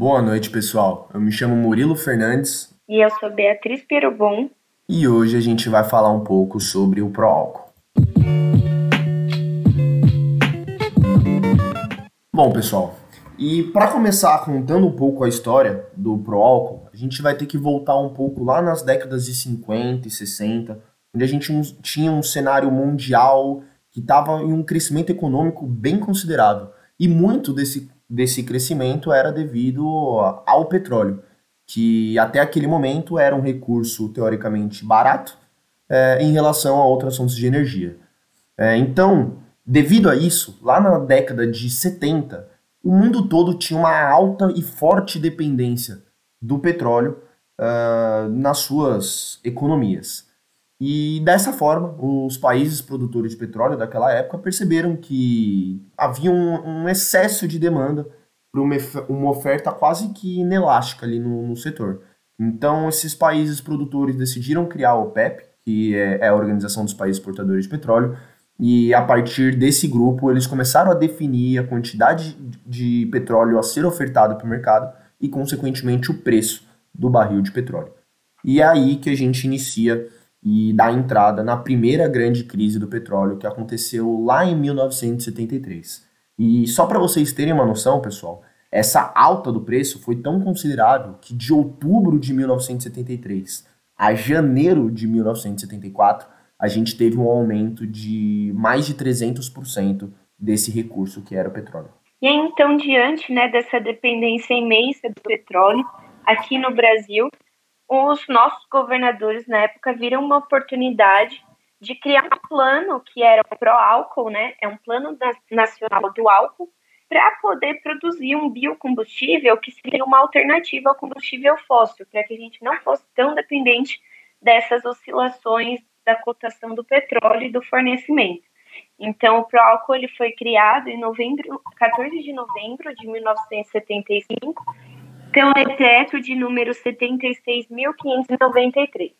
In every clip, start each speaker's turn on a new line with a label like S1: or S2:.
S1: Boa noite, pessoal. Eu me chamo Murilo Fernandes.
S2: E eu sou Beatriz Pirobon.
S1: E hoje a gente vai falar um pouco sobre o pró-álcool. Bom, pessoal, e para começar contando um pouco a história do pró-álcool, a gente vai ter que voltar um pouco lá nas décadas de 50 e 60, onde a gente tinha um cenário mundial que estava em um crescimento econômico bem considerável. E muito desse desse crescimento era devido ao petróleo, que até aquele momento era um recurso teoricamente barato é, em relação a outras fontes de energia. É, então, devido a isso, lá na década de 70, o mundo todo tinha uma alta e forte dependência do petróleo uh, nas suas economias. E dessa forma, os países produtores de petróleo daquela época perceberam que havia um, um excesso de demanda para uma, uma, oferta quase que inelástica ali no, no, setor. Então, esses países produtores decidiram criar o OPEP, que é, é a Organização dos Países Exportadores de Petróleo, e a partir desse grupo eles começaram a definir a quantidade de petróleo a ser ofertado para o mercado e, consequentemente, o preço do barril de petróleo. E é aí que a gente inicia e dá entrada na primeira grande crise do petróleo que aconteceu lá em 1973. E só para vocês terem uma noção, pessoal, essa alta do preço foi tão considerável que de outubro de 1973 a janeiro de 1974 a gente teve um aumento de mais de 300% desse recurso que era o petróleo.
S2: E então, diante né, dessa dependência imensa do petróleo, aqui no Brasil, os nossos governadores na época viram uma oportunidade de criar um plano que era o pró-álcool, né? É um plano nacional do álcool para poder produzir um biocombustível que seria uma alternativa ao combustível fóssil, para que a gente não fosse tão dependente dessas oscilações da cotação do petróleo e do fornecimento. Então, o pró-álcool ele foi criado em novembro, 14 de novembro de 1975 pelo decreto de número 76.593.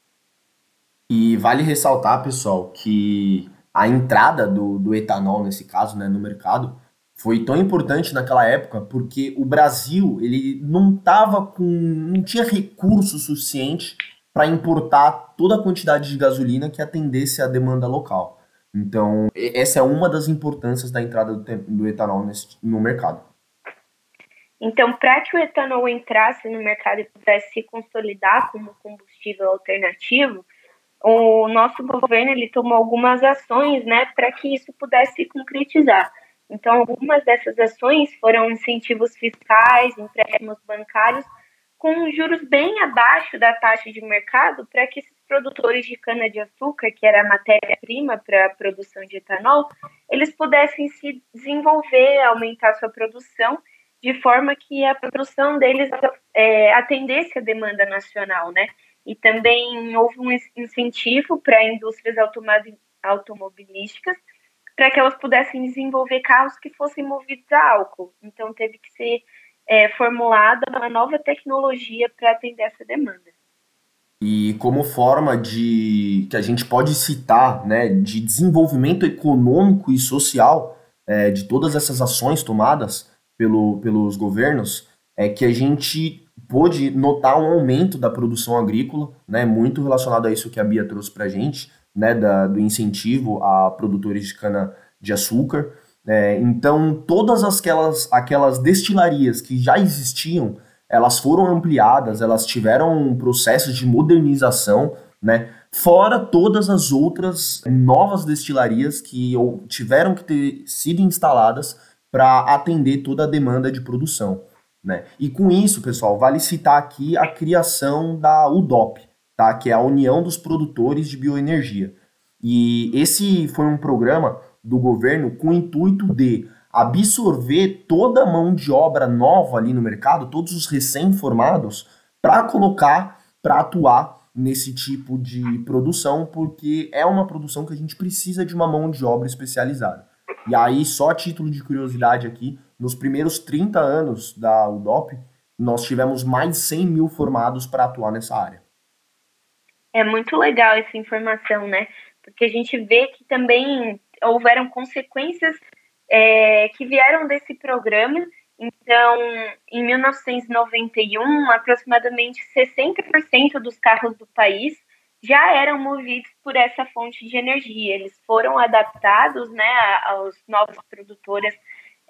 S1: E vale ressaltar, pessoal, que a entrada do, do etanol, nesse caso, né, no mercado, foi tão importante naquela época porque o Brasil ele não tava com não tinha recurso suficiente para importar toda a quantidade de gasolina que atendesse à demanda local. Então, essa é uma das importâncias da entrada do, do etanol nesse, no mercado.
S2: Então, para que o etanol entrasse no mercado e pudesse se consolidar como combustível alternativo, o nosso governo ele tomou algumas ações, né, para que isso pudesse se concretizar. Então, algumas dessas ações foram incentivos fiscais, empréstimos bancários com juros bem abaixo da taxa de mercado para que esses produtores de cana-de-açúcar, que era a matéria-prima para a produção de etanol, eles pudessem se desenvolver, aumentar sua produção de forma que a produção deles é, atendesse a demanda nacional, né? E também houve um incentivo para indústrias automobilísticas para que elas pudessem desenvolver carros que fossem movidos a álcool. Então teve que ser é, formulada uma nova tecnologia para atender essa demanda.
S1: E como forma de que a gente pode citar, né, de desenvolvimento econômico e social é, de todas essas ações tomadas, pelo, pelos governos é que a gente pôde notar um aumento da produção agrícola, né, muito relacionado a isso que a Bia trouxe para a gente, né, da, do incentivo a produtores de cana-de-açúcar. É, então, todas aquelas, aquelas destilarias que já existiam, elas foram ampliadas, elas tiveram um processo de modernização, né, fora todas as outras novas destilarias que tiveram que ter sido instaladas para atender toda a demanda de produção. Né? E com isso, pessoal, vale citar aqui a criação da UDOP, tá? que é a União dos Produtores de Bioenergia. E esse foi um programa do governo com o intuito de absorver toda a mão de obra nova ali no mercado, todos os recém-formados, para colocar, para atuar nesse tipo de produção, porque é uma produção que a gente precisa de uma mão de obra especializada. E aí, só título de curiosidade aqui, nos primeiros 30 anos da UDOP, nós tivemos mais de 100 mil formados para atuar nessa área.
S2: É muito legal essa informação, né? Porque a gente vê que também houveram consequências é, que vieram desse programa Então, em 1991, aproximadamente 60% dos carros do país já eram movidos por essa fonte de energia. Eles foram adaptados, né, aos novos produtores,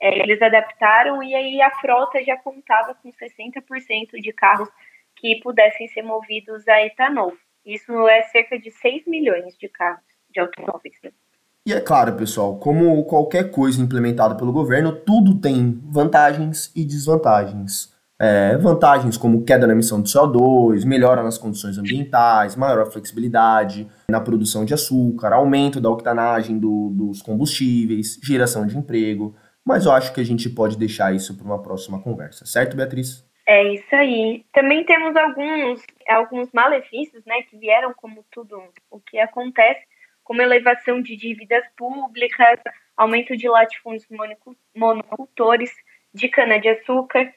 S2: é, eles adaptaram e aí a frota já contava com 60% de carros que pudessem ser movidos a etanol. Isso é cerca de 6 milhões de carros de automóveis. Né?
S1: E é claro, pessoal, como qualquer coisa implementada pelo governo, tudo tem vantagens e desvantagens. É, vantagens como queda na emissão de CO2, melhora nas condições ambientais, maior flexibilidade na produção de açúcar, aumento da octanagem do, dos combustíveis, geração de emprego. Mas eu acho que a gente pode deixar isso para uma próxima conversa, certo, Beatriz?
S2: É isso aí. Também temos alguns, alguns malefícios, né, que vieram como tudo o que acontece, como elevação de dívidas públicas, aumento de latifúndios monocultores, de cana-de-açúcar,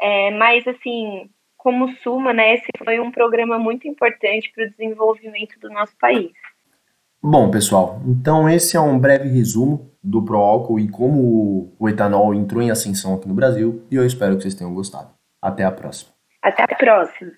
S2: é, mas, assim, como Suma, né, esse foi um programa muito importante para o desenvolvimento do nosso país.
S1: Bom, pessoal, então esse é um breve resumo do Proálcool e como o etanol entrou em ascensão aqui no Brasil, e eu espero que vocês tenham gostado. Até a próxima.
S2: Até a próxima.